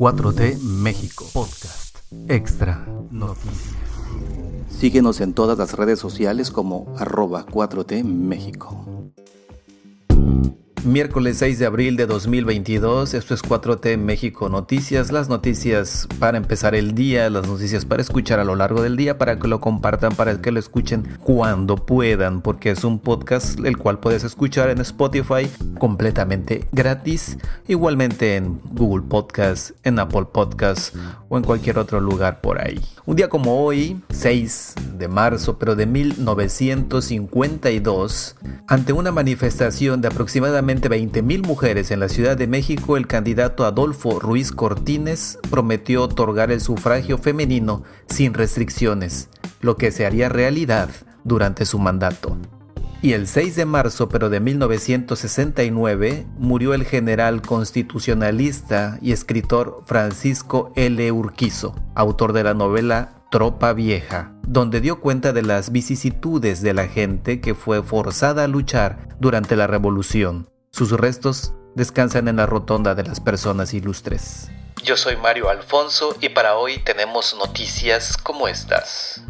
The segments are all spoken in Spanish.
4T México Podcast Extra Noticias. Síguenos en todas las redes sociales como arroba 4T México. Miércoles 6 de abril de 2022, esto es 4T México Noticias, las noticias para empezar el día, las noticias para escuchar a lo largo del día, para que lo compartan, para que lo escuchen cuando puedan, porque es un podcast el cual puedes escuchar en Spotify completamente gratis, igualmente en Google Podcast, en Apple Podcast o en cualquier otro lugar por ahí. Un día como hoy, 6 de marzo, pero de 1952, ante una manifestación de aproximadamente 20.000 mujeres en la Ciudad de México, el candidato Adolfo Ruiz Cortines prometió otorgar el sufragio femenino sin restricciones, lo que se haría realidad durante su mandato. Y el 6 de marzo, pero de 1969, murió el general constitucionalista y escritor Francisco L. Urquizo, autor de la novela Tropa Vieja, donde dio cuenta de las vicisitudes de la gente que fue forzada a luchar durante la revolución sus restos descansan en la rotonda de las personas ilustres. Yo soy Mario Alfonso y para hoy tenemos noticias como estas.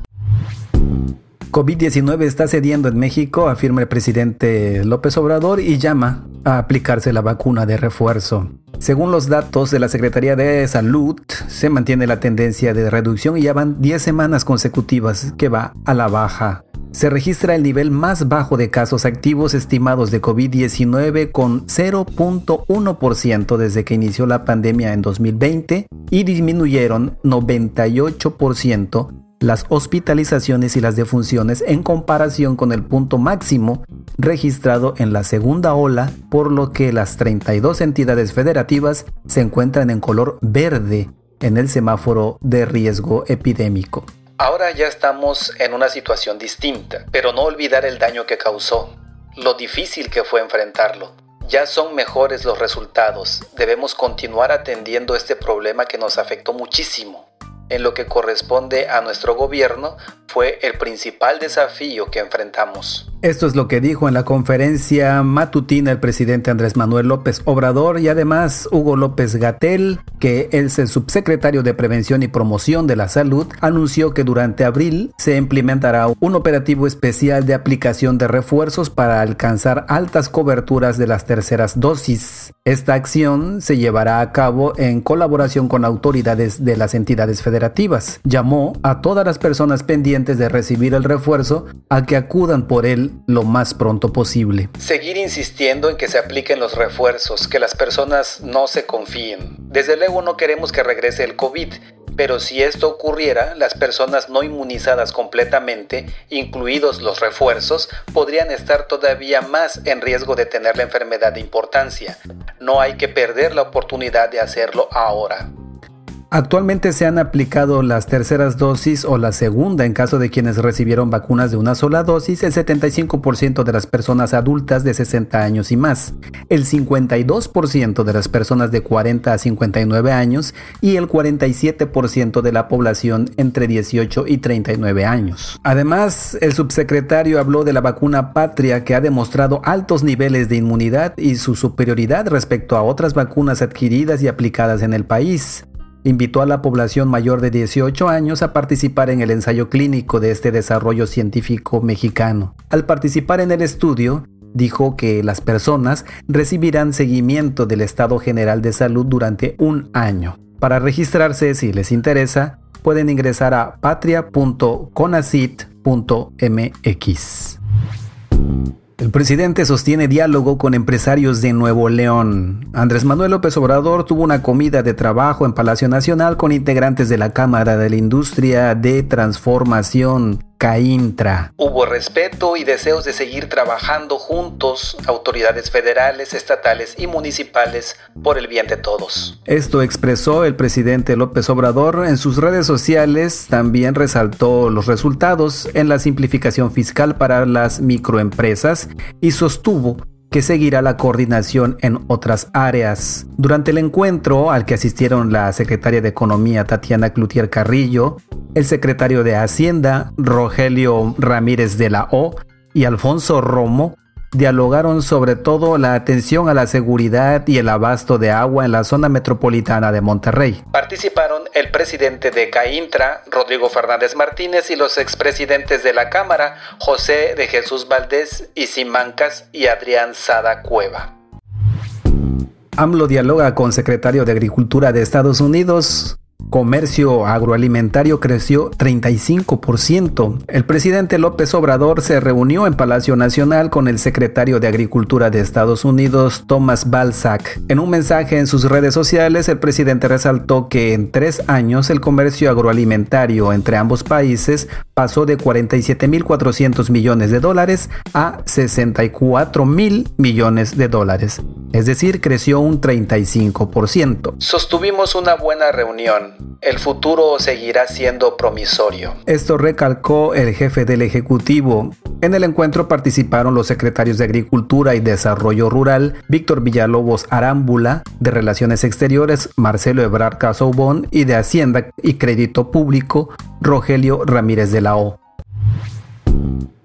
COVID-19 está cediendo en México, afirma el presidente López Obrador y llama a aplicarse la vacuna de refuerzo. Según los datos de la Secretaría de Salud, se mantiene la tendencia de reducción y ya van 10 semanas consecutivas que va a la baja se registra el nivel más bajo de casos activos estimados de COVID-19 con 0.1% desde que inició la pandemia en 2020 y disminuyeron 98% las hospitalizaciones y las defunciones en comparación con el punto máximo registrado en la segunda ola, por lo que las 32 entidades federativas se encuentran en color verde en el semáforo de riesgo epidémico. Ahora ya estamos en una situación distinta, pero no olvidar el daño que causó, lo difícil que fue enfrentarlo. Ya son mejores los resultados, debemos continuar atendiendo este problema que nos afectó muchísimo. En lo que corresponde a nuestro gobierno, fue el principal desafío que enfrentamos. Esto es lo que dijo en la conferencia matutina el presidente Andrés Manuel López Obrador y además Hugo López Gatel, que es el subsecretario de Prevención y Promoción de la Salud, anunció que durante abril se implementará un operativo especial de aplicación de refuerzos para alcanzar altas coberturas de las terceras dosis. Esta acción se llevará a cabo en colaboración con autoridades de las entidades federativas. Llamó a todas las personas pendientes de recibir el refuerzo a que acudan por él lo más pronto posible. Seguir insistiendo en que se apliquen los refuerzos, que las personas no se confíen. Desde luego no queremos que regrese el COVID, pero si esto ocurriera, las personas no inmunizadas completamente, incluidos los refuerzos, podrían estar todavía más en riesgo de tener la enfermedad de importancia. No hay que perder la oportunidad de hacerlo ahora. Actualmente se han aplicado las terceras dosis o la segunda en caso de quienes recibieron vacunas de una sola dosis el 75% de las personas adultas de 60 años y más, el 52% de las personas de 40 a 59 años y el 47% de la población entre 18 y 39 años. Además, el subsecretario habló de la vacuna Patria que ha demostrado altos niveles de inmunidad y su superioridad respecto a otras vacunas adquiridas y aplicadas en el país invitó a la población mayor de 18 años a participar en el ensayo clínico de este desarrollo científico mexicano. Al participar en el estudio, dijo que las personas recibirán seguimiento del estado general de salud durante un año. Para registrarse, si les interesa, pueden ingresar a patria.conacit.mx. El presidente sostiene diálogo con empresarios de Nuevo León. Andrés Manuel López Obrador tuvo una comida de trabajo en Palacio Nacional con integrantes de la Cámara de la Industria de Transformación CAINTRA. Hubo respeto y deseos de seguir trabajando juntos, autoridades federales, estatales y municipales, por el bien de todos. Esto expresó el presidente López Obrador en sus redes sociales. También resaltó los resultados en la simplificación fiscal para las microempresas y sostuvo que seguirá la coordinación en otras áreas. Durante el encuentro al que asistieron la secretaria de Economía Tatiana Cloutier Carrillo, el secretario de Hacienda Rogelio Ramírez de la O y Alfonso Romo, dialogaron sobre todo la atención a la seguridad y el abasto de agua en la zona metropolitana de Monterrey. Participaron el presidente de CAINTRA, Rodrigo Fernández Martínez, y los expresidentes de la Cámara, José de Jesús Valdés y Simancas y Adrián Sada Cueva. AMLO dialoga con secretario de Agricultura de Estados Unidos comercio agroalimentario creció 35%. El presidente López Obrador se reunió en Palacio Nacional con el secretario de Agricultura de Estados Unidos, Thomas Balzac. En un mensaje en sus redes sociales, el presidente resaltó que en tres años el comercio agroalimentario entre ambos países pasó de 47.400 millones de dólares a 64.000 millones de dólares, es decir, creció un 35%. Sostuvimos una buena reunión el futuro seguirá siendo promisorio. Esto recalcó el jefe del Ejecutivo. En el encuentro participaron los secretarios de Agricultura y Desarrollo Rural, Víctor Villalobos Arámbula, de Relaciones Exteriores, Marcelo Ebrard Casobón y de Hacienda y Crédito Público, Rogelio Ramírez de la O.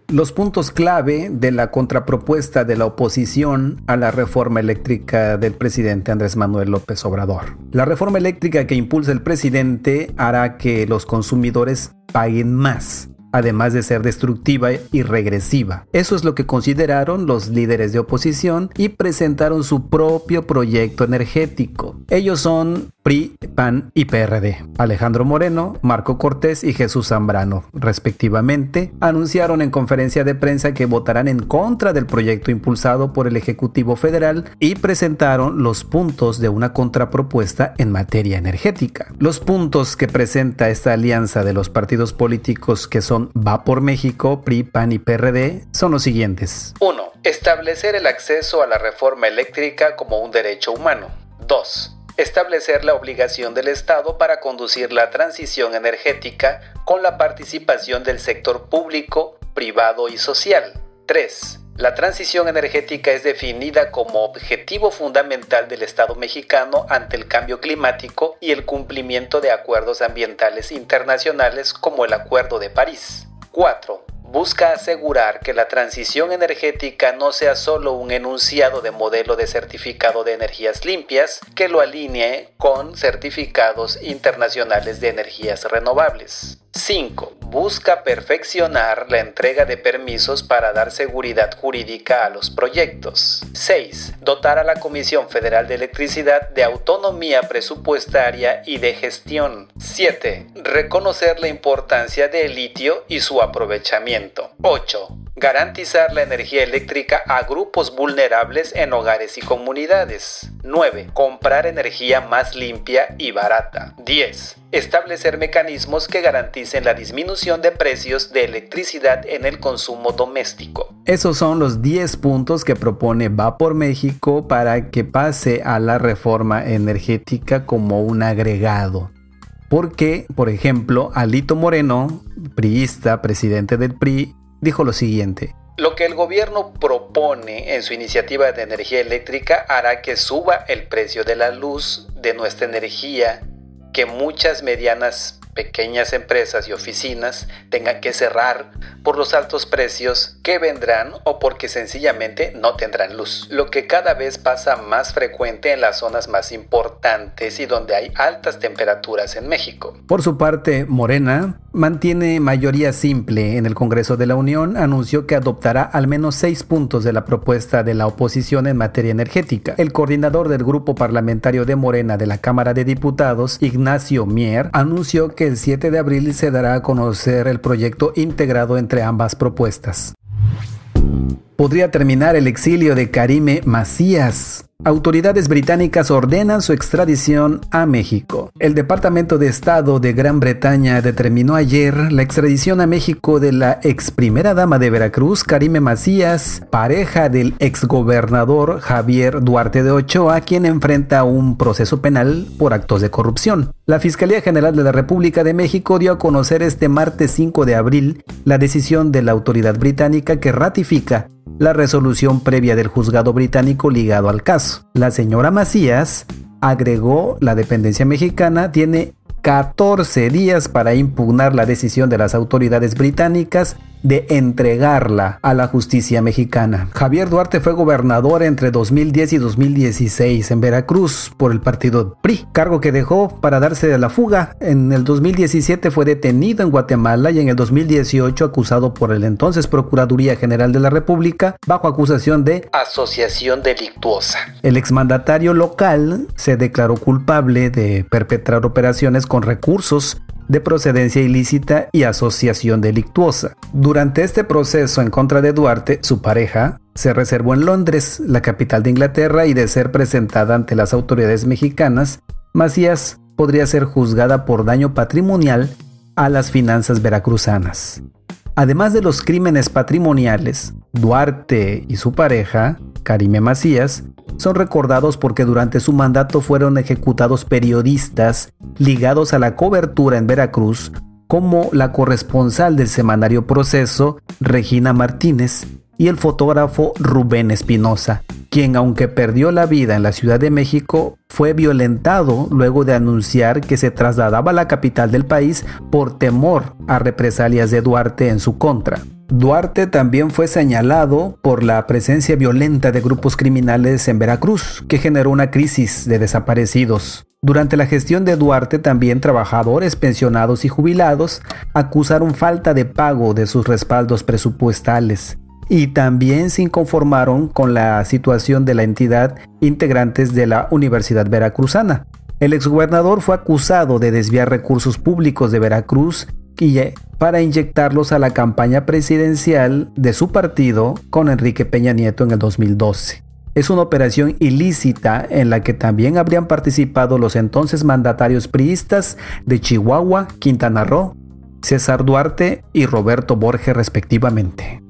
Los puntos clave de la contrapropuesta de la oposición a la reforma eléctrica del presidente Andrés Manuel López Obrador. La reforma eléctrica que impulsa el presidente hará que los consumidores paguen más además de ser destructiva y regresiva. Eso es lo que consideraron los líderes de oposición y presentaron su propio proyecto energético. Ellos son PRI, PAN y PRD. Alejandro Moreno, Marco Cortés y Jesús Zambrano, respectivamente, anunciaron en conferencia de prensa que votarán en contra del proyecto impulsado por el Ejecutivo Federal y presentaron los puntos de una contrapropuesta en materia energética. Los puntos que presenta esta alianza de los partidos políticos que son Va por México, PRI, PAN y PRD son los siguientes. 1. Establecer el acceso a la reforma eléctrica como un derecho humano. 2. Establecer la obligación del Estado para conducir la transición energética con la participación del sector público, privado y social. 3 la transición energética es definida como objetivo fundamental del Estado mexicano ante el cambio climático y el cumplimiento de acuerdos ambientales internacionales como el Acuerdo de París. 4 busca asegurar que la transición energética no sea solo un enunciado de modelo de certificado de energías limpias que lo alinee con certificados internacionales de energías renovables. 5. Busca perfeccionar la entrega de permisos para dar seguridad jurídica a los proyectos. 6. Dotar a la Comisión Federal de Electricidad de autonomía presupuestaria y de gestión. 7. Reconocer la importancia del litio y su aprovechamiento. 8 garantizar la energía eléctrica a grupos vulnerables en hogares y comunidades. 9. Comprar energía más limpia y barata. 10. Establecer mecanismos que garanticen la disminución de precios de electricidad en el consumo doméstico. Esos son los 10 puntos que propone Va por México para que pase a la reforma energética como un agregado. Porque, por ejemplo, Alito Moreno, priista, presidente del PRI, dijo lo siguiente. Lo que el gobierno propone en su iniciativa de energía eléctrica hará que suba el precio de la luz, de nuestra energía, que muchas medianas pequeñas empresas y oficinas tengan que cerrar por los altos precios que vendrán o porque sencillamente no tendrán luz, lo que cada vez pasa más frecuente en las zonas más importantes y donde hay altas temperaturas en México. Por su parte, Morena mantiene mayoría simple en el Congreso de la Unión, anunció que adoptará al menos seis puntos de la propuesta de la oposición en materia energética. El coordinador del grupo parlamentario de Morena de la Cámara de Diputados, Ignacio Mier, anunció que el 7 de abril se dará a conocer el proyecto integrado entre ambas propuestas. Podría terminar el exilio de Karime Macías. Autoridades británicas ordenan su extradición a México. El Departamento de Estado de Gran Bretaña determinó ayer la extradición a México de la ex primera dama de Veracruz, Karime Macías, pareja del exgobernador Javier Duarte de Ochoa, quien enfrenta un proceso penal por actos de corrupción. La Fiscalía General de la República de México dio a conocer este martes 5 de abril la decisión de la autoridad británica que ratifica la resolución previa del juzgado británico ligado al caso. La señora Macías agregó la dependencia mexicana tiene 14 días para impugnar la decisión de las autoridades británicas de entregarla a la justicia mexicana. Javier Duarte fue gobernador entre 2010 y 2016 en Veracruz por el partido PRI, cargo que dejó para darse de la fuga. En el 2017 fue detenido en Guatemala y en el 2018 acusado por el entonces Procuraduría General de la República bajo acusación de asociación delictuosa. El exmandatario local se declaró culpable de perpetrar operaciones con recursos de procedencia ilícita y asociación delictuosa. Durante este proceso en contra de Duarte, su pareja se reservó en Londres, la capital de Inglaterra, y de ser presentada ante las autoridades mexicanas, Macías podría ser juzgada por daño patrimonial a las finanzas veracruzanas. Además de los crímenes patrimoniales, Duarte y su pareja, Karime Macías, son recordados porque durante su mandato fueron ejecutados periodistas ligados a la cobertura en Veracruz, como la corresponsal del semanario Proceso, Regina Martínez, y el fotógrafo Rubén Espinosa, quien aunque perdió la vida en la Ciudad de México, fue violentado luego de anunciar que se trasladaba a la capital del país por temor a represalias de Duarte en su contra. Duarte también fue señalado por la presencia violenta de grupos criminales en Veracruz, que generó una crisis de desaparecidos. Durante la gestión de Duarte también trabajadores pensionados y jubilados acusaron falta de pago de sus respaldos presupuestales y también se inconformaron con la situación de la entidad integrantes de la Universidad Veracruzana. El exgobernador fue acusado de desviar recursos públicos de Veracruz para inyectarlos a la campaña presidencial de su partido con Enrique Peña Nieto en el 2012. Es una operación ilícita en la que también habrían participado los entonces mandatarios priistas de Chihuahua, Quintana Roo, César Duarte y Roberto Borges respectivamente.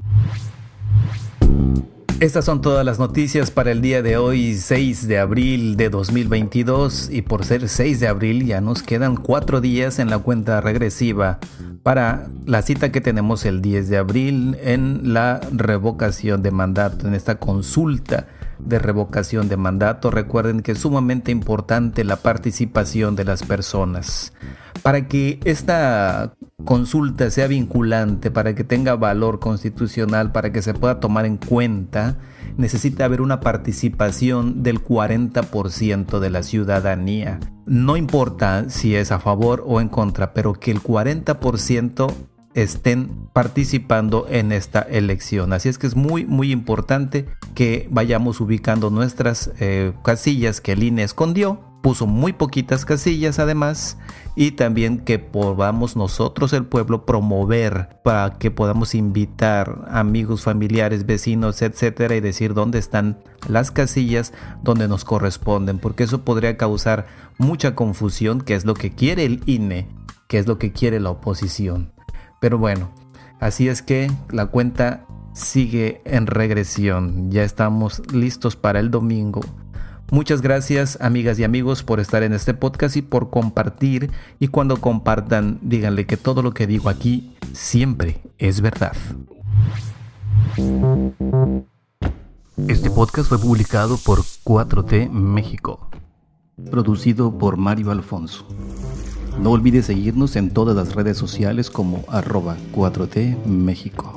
Estas son todas las noticias para el día de hoy, 6 de abril de 2022. Y por ser 6 de abril ya nos quedan cuatro días en la cuenta regresiva para la cita que tenemos el 10 de abril en la revocación de mandato, en esta consulta de revocación de mandato. Recuerden que es sumamente importante la participación de las personas. Para que esta consulta sea vinculante, para que tenga valor constitucional, para que se pueda tomar en cuenta, necesita haber una participación del 40% de la ciudadanía. No importa si es a favor o en contra, pero que el 40% estén participando en esta elección. Así es que es muy, muy importante que vayamos ubicando nuestras eh, casillas que el INE escondió puso muy poquitas casillas además y también que podamos nosotros el pueblo promover para que podamos invitar amigos, familiares, vecinos, etcétera y decir dónde están las casillas donde nos corresponden, porque eso podría causar mucha confusión, que es lo que quiere el INE, que es lo que quiere la oposición. Pero bueno, así es que la cuenta sigue en regresión. Ya estamos listos para el domingo Muchas gracias amigas y amigos por estar en este podcast y por compartir y cuando compartan díganle que todo lo que digo aquí siempre es verdad. Este podcast fue publicado por 4T México, producido por Mario Alfonso. No olvides seguirnos en todas las redes sociales como arroba 4T México.